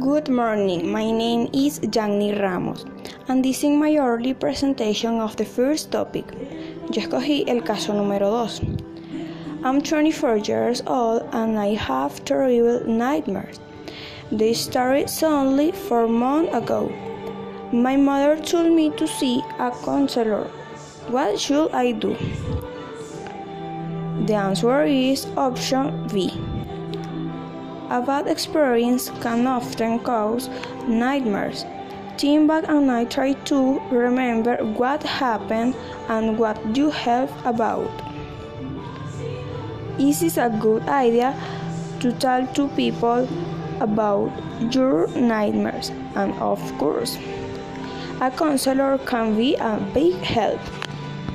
Good morning, my name is Yanni Ramos, and this is my early presentation of the first topic. Yo escogí el caso número 2. I'm 24 years old and I have terrible nightmares. They started suddenly four months ago. My mother told me to see a counselor. What should I do? The answer is option B. A bad experience can often cause nightmares. Back and I try to remember what happened and what you have about. It is a good idea to tell to people about your nightmares, and of course, a counselor can be a big help.